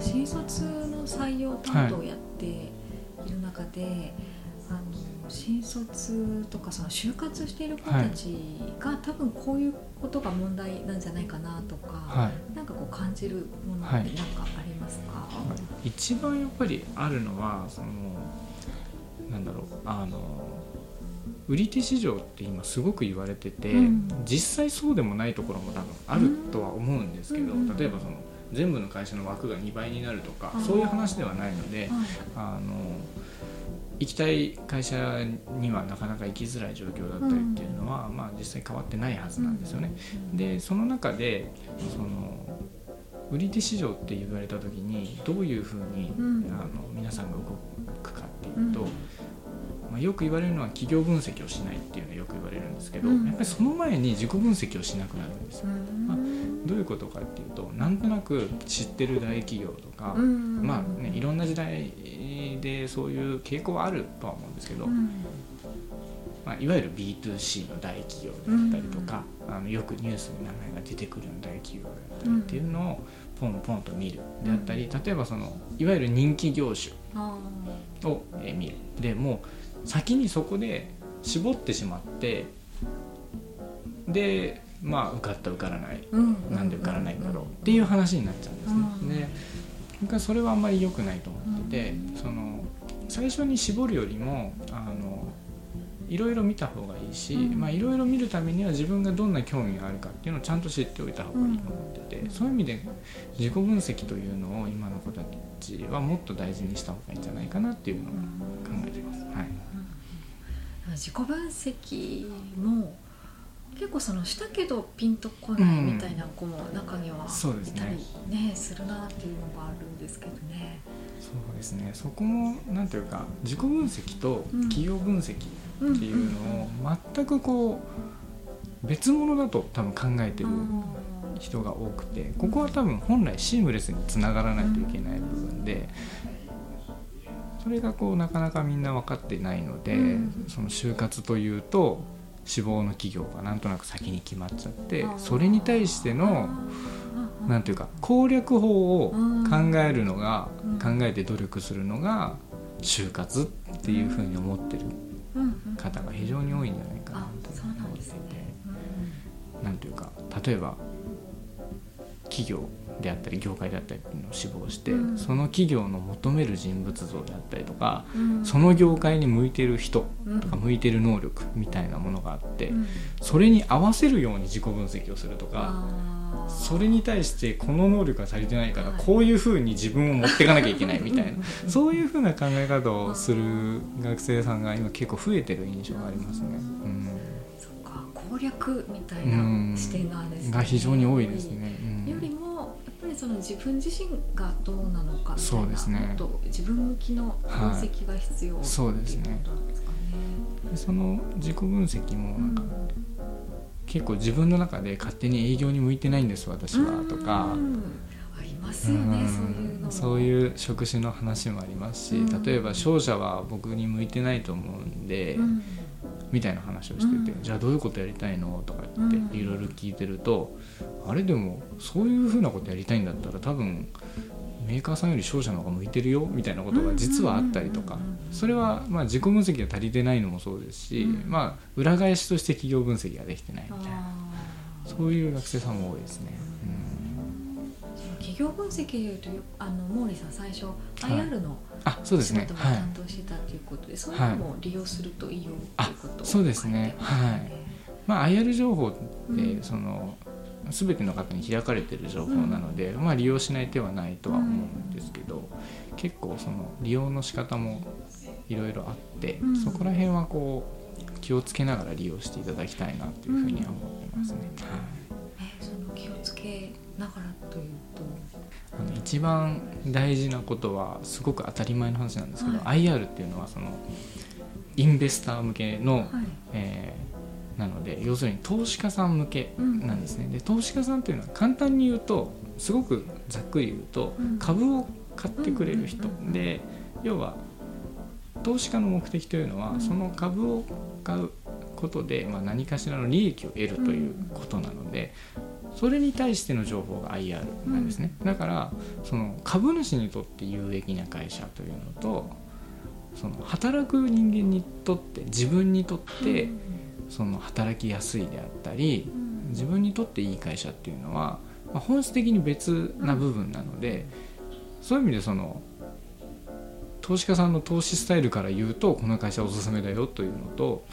新卒の採用担当をやっている中で、あの新卒とかその就活している子たちが、多分こういうことが問題なんじゃないかなとか、はい。なんかこう感じるものって何かありますか、一番やっぱりあるのはそのなんだろうあの売り手市場って今すごく言われてて、うん。実際そうでもないところも多分あるとは思うんですけど、うん。例えばその全部の会社の枠が2倍になるとかそういう話ではないのではい。あの行きたい会社にはなかなか行きづらい状況だったりっていうのは、まあ、実際変わってないはずなんですよね。でその中でその売り手市場って言われた時にどういうふうに、うん。あの皆さんがまあ、よく言われるのは企業分析をしないっていうのはよく言われるんですけど、うんやっぱりその前に自己分析をしなくなるんですよ。うんまあどういうことかっていうとなんとなく知ってる大企業とか、うんまあね、いろんな時代でそういう傾向はあるとは思うんですけど、うんまあ、いわゆる B2C の大企業であったりとか、あのよくニュースに名前が出てくる大企業だったりっていうのをポンポンと見るであったり例えばそのいわゆる人気業種あをえー見るでもう先にそこで絞ってしまってでまあ受かった受からないーうん。なんで受からないんだろうっていう話になっちゃうんですね。うん。でそれはあんまり良くないと思ってて、うん。その最初に絞るよりもあのいろいろ見た方がいいし、うん。まあ、いろいろ見るためには自分がどんな興味があるかっていうのをちゃんと知っておいた方がいいと思ってて、うん。そういう意味で自己分析というのを今の子たちはもっと大事にした方がいいんじゃないかなっていうのを考えてます。はい自己分析も結構そのしたけどピンとこないみたいな子も中にはいたりねねするなっていうのがあるんですけどね。そうですね。そこもなんていうか自己分析と企業分析っていうのを全くこう別物だと多分考えてる人が多くてここは多分本来シームレスにつながらないといけない部分でそれがこうなかなかみんな分かっていないのでうん。その就活というと志望の企業がなんとなく先に決まっちゃってそれに対してのあーなんていうか攻略法をうん。考えるのがうん。考えて努力するのが就活っていうふうに思ってる方が非常に多いんじゃないかなあと思っていて。なんというか例えば企業であったり業界であったりのを志望して、うんその企業の求める人物像であったりとか、うんその業界に向いてる人うんとか向いてる能力みたいなものがあって、うんそれに合わせるように自己分析をするとか。それに対してこの能力が足りてないからはいこういうふうに自分を持っていかなきゃいけないみたいなそういうふうな考え方をする学生さんが今結構増えてる印象がありますね。うんそっか攻略みたいな視点なんですね。が非常に多いですね。うんよりもやっぱりその自分自身がどうなのかみたいなね。もっと自分向きの分析が必要、いそうですねっていうことなんですかね。でその自己分析もなんかうん。結構自分の中で勝手に営業に向いてないんです私はとか。う。んありますよね、うん。そういうの。もそういう職種の話もありますし、うん。例えば商社は僕に向いてないと思うんで、うん。みたいな話をしてて、うん。じゃあどういうことやりたいの？とか言ってうん。いろいろ聞いてると、あれでもそういうふうなことやりたいんだったら多分メーカーさんより商社の方が向いてるよみたいなことが実はあったりとか。それはまあ自己分析が足りてないのもそうですし、うん。まあ裏返しとして企業分析ができてないみたいな。そういう学生さんも多いですね。企業分析でいうとよあの毛利さん最初い。IR のあそうです仕ね担当してたということで、そういうのも利用するといいよっていうことをそうですね。はい。まあ、IR 情報って、うん。その全ての方に開かれてる情報なので、まあ、利用しない手はないとは思うんですけど、結構その利用の仕方もいろいろあって、うん。そこら辺はこう気をつけながら利用していただきたいなというふうには思ってますね。はいえその気をつけながらというと？あの一番大事なことはすごく当たり前の話なんですけど、は IR っていうのはそのインベスター向けの、はい。えーなので要するに投資家さん向けなんですね、で投資家さんっていうのは簡単に言うとすごくざっくり言うと、うん。株を買ってくれる人、うんうんうんうん。で要は投資家の目的というのは、うん。その株を買うことで、まあ、何かしらの利益を得るということなので、それに対しての情報が IR なんですね、だからその株主にとって有益な会社というのとその働く人間にとって自分にとってその働きやすいであったり自分にとっていい会社っていうのは、まあ、本質的に別な部分なのでそういう意味でその投資家さんの投資スタイルから言うとこの会社おすすめだよというのと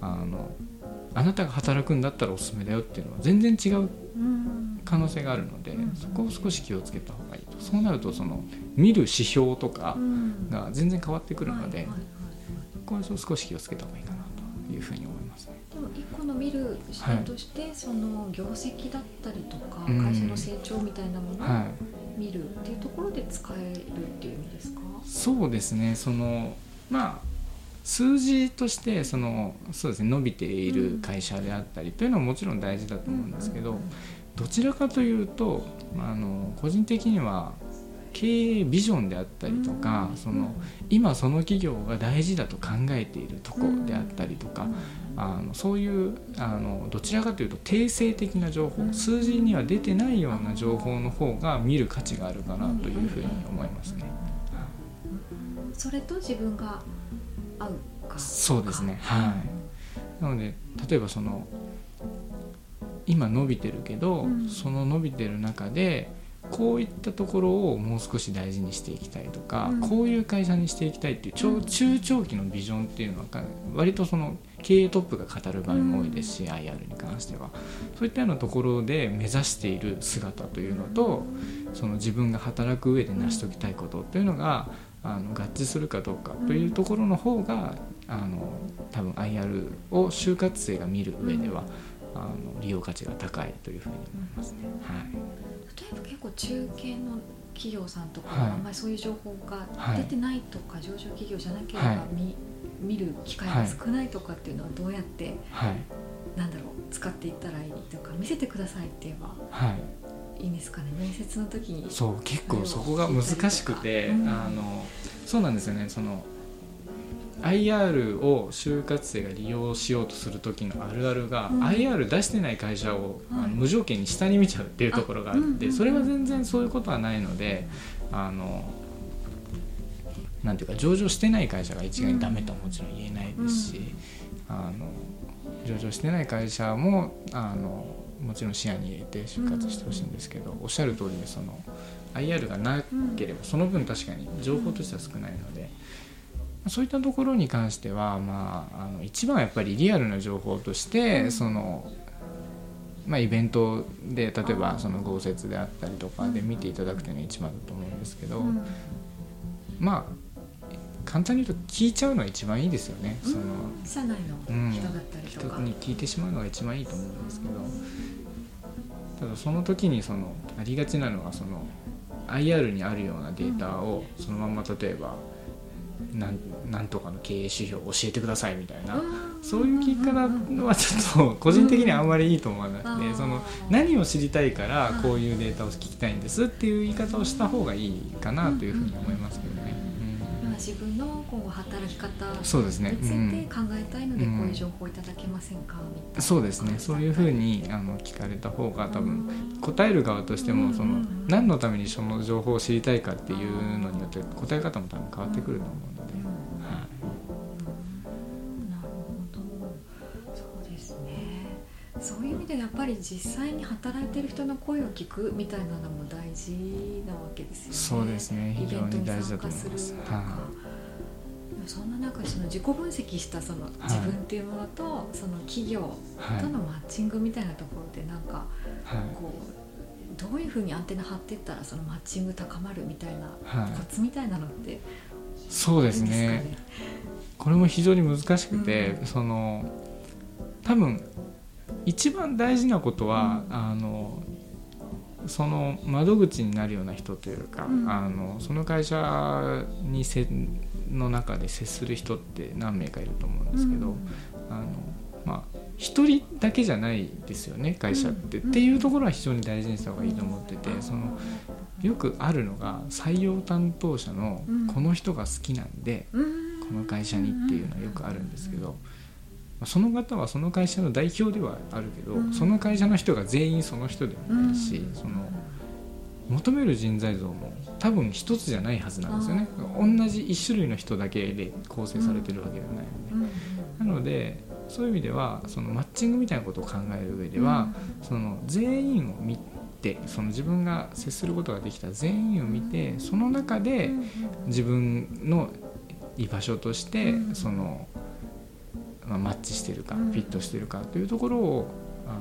あのあなたが働くんだったらおすすめだよっていうのは全然違う可能性があるので、そこを少し気をつけた方がいいと。そうなるとその見る指標とかが全然変わってくるので、これを少し気をつけた方がいいかなというふうに思います見る視点として、はい、その業績だったりとか、会社の成長みたいなものを見るっていうところで使えるっていう意味ですか、そうですね。そのまあ数字としてそのそうですね。伸びている会社であったりというのはもちろん大事だと思うんですけどどちらかというとあの個人的には経営ビジョンであったりとかその今その企業が大事だと考えているとこであったりとかあのそういうあのどちらかというと定性的な情報数字には出てないような情報の方が見る価値があるかなというふうに思いますね。それと自分が合うか。そうですね。はい。なので例えばその今伸びてるけど、うん、その伸びてる中でこういったところをもう少し大事にしていきたいとか、うん、こういう会社にしていきたいっていう中中長期のビジョンっていうのは割とその経営トップが語る場合も多いですし、うん、IR に関しては。そういったようなところで目指している姿というのとその自分が働く上で成し遂げたいことっていうのがあの合致するかどうかというところの方が、あの多分 IR を就活生が見る上では、あの利用価値が高いというふうに思いますね。はい、例えば結構中堅の企業さんとか、はい、あんまりそういう情報が出てないとか、はい、上場企業じゃなければ見,、見る機会が少ないとかっていうのはどうやって、はい、なんだろう使っていったらいいとか見せてくださいって言えば、はい、いいんですかね？面接の時にそう結構そこが難しくて、うん、あのそうなんですよね。その IR を就活生が利用しようとする時のあるあるが、うん、IR 出してない会社を、あの無条件に下に見ちゃうっていうところがあって、それは全然そういうことはないのであのなんていうか上場してない会社が一概にダメとはもちろん言えないですし、あの上場してない会社もあのもちろん視野に入れて就活してほしいんですけど、おっしゃる通りでその IR がなければその分確かに情報としては少ないので。そういったところに関しては、まあ、あの一番やっぱりリアルな情報として、そのまあ、イベントで例えばその豪雪であったりとかで見ていただくというのが一番だと思うんですけど、まあ簡単に言うと聞いちゃうのが一番いいですよね。その社内の人だったりとか、うん、人に聞いてしまうのが一番いいと思うんですけど。ただその時にそのありがちなのはその IR にあるようなデータをそのまま例えばなんなんとかの経営指標を教えてくださいみたいな。そういう聞き方はちょっと個人的にはあんまりいいと思わなくてその何を知りたいからこういうデータを聞きたいんですっていう言い方をした方がいいかなというふうに思いますけどね。自分の今後働き方について考えたいのでこういう情報をいただけませんか？みたいなそうですね。そういうふうにあの聞かれた方が多分答える側としてもその何のためにその情報を知りたいかっていうのによって答え方も多分変わってくると思うので。そういう意味でやっぱり実際に働いてる人の声を聞くみたいなのも大事なわけですよね。そうですね。非常に大事だと思います。そんな中その自己分析したその自分っていうものと、はい、その企業とのマッチングみたいなところでなんか、こうどういうふうにアンテナ張っていったらそのマッチング高まるみたいな、コツみたいなのってそうですね？これも非常に難しくて、うん、その多分一番大事なことは、うん、あのその窓口になるような人というか、うん、あのその会社にせの中で接する人って何名かいると思うんですけど、うん、あのまあ1人だけじゃないですよね会社って、っていうところは非常に大事にした方がいいと思っててそのよくあるのが採用担当者のこの人が好きなんで、この会社にっていうのはよくあるんですけど。その方はその会社の代表ではあるけど、うん。その会社の人が全員その人でもないし、うん。その求める人材像も多分一つじゃないはずなんですよね。同じ一種類の人だけで構成されてるわけではないので、うん。なのでそういう意味ではそのマッチングみたいなことを考える上では、その全員を見てその自分が接することができた全員を見てその中で自分の居場所として、うん。その、まあ、マッチしてるか、うん。フィットしてるかというところをあの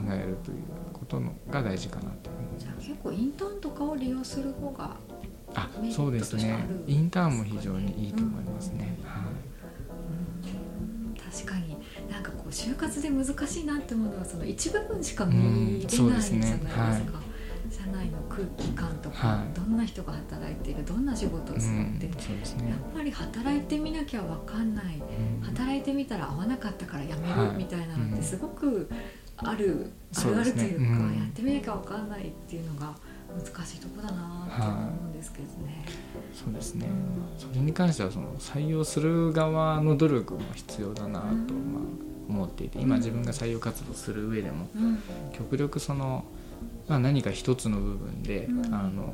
考えるということのが大事かなとじゃあ結構インターンとかを利用する方があそうですね。インターンも非常にいいと思いますね、はい。確かに。なんかこう就活で難しいなって思うのはその一部分しか見うんれそうですないじゃないねですか、社内の空気感とか、はい。どんな人が働いているどんな仕事をするうんって、そうですね。やっぱり働いてみなきゃ分かんない。うん。働いてみたら合わなかったから辞めはい。るみたいなのっうん。てすごくある、あるあそうですね。るというか、うん。やってみなきゃ分かんないっていうのが難しいとこだなって思うんですけどね。そうですね。うん。それに関してはその採用する側の努力も必要だなと、うんまあ、思っていて今自分が採用活動する上でもうん極力その、まあ、何か一つの部分で、うん。あの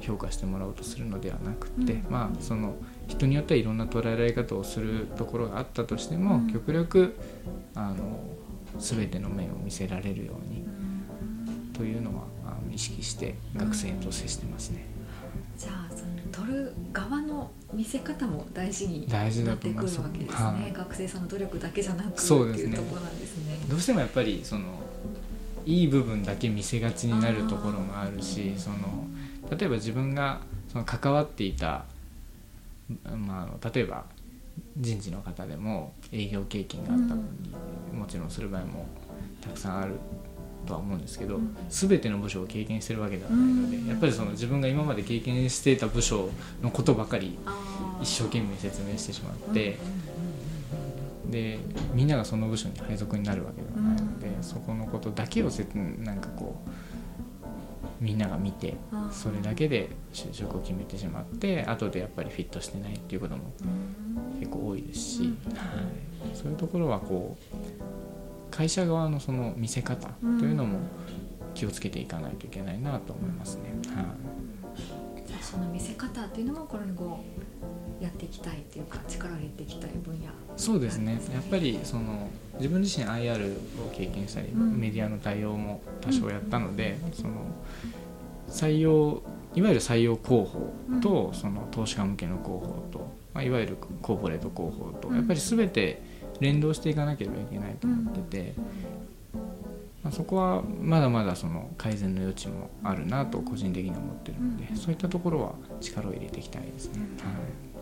評価してもらおうとするのではなくって、うん。まあその人によってはいろんな捉えられ方をするところがあったとしても、うん。極力あの全ての面を見せられるようにというのはあの意識して学生と接してますね。じゃあその取る側の見せ方も大事になってくるわけですね、はい学生さんの努力だけじゃなくそうですね。ね。どうしてもやっぱりそのいい部分だけ見せがちになるところもあるしその例えば自分がその関わっていた、まあ例えば人事の方でも営業経験があったのに、もちろんする場合もたくさんあるとは思うんですけど、うん。全ての部署を経験してるわけではないので、うん。やっぱりその自分が今まで経験していた部署のことばかり一生懸命説明してしまって。うんでみんながその部署に配属になるわけでそこのことだけをせなんかこうみんなが見てそれだけで就職を決めてしまって後でやっぱりフィットしてないっていうこともうん。結構多いですし、うん。はい、そういうところはこう会社側のその見せ方というのも気をつけていかないといけないなと思いますね。はい。じゃあその見せ方っていうのもこれ後やっていきたいっていうか力を入れていきたい分野。そうですね。やっぱりその自分自身 IR を経験したり、うん。メディアの対応も多少やったので、その採用いわゆる採用広報と、その投資家向けの広報と、まあ、いわゆるコーポレート広報と、うん。やっぱり全て連動していかなければいけないと思ってて、まあ、そこはまだまだその改善の余地もあるなと個人的には思ってるので、うん。そういったところは力を入れていきたいですね。はい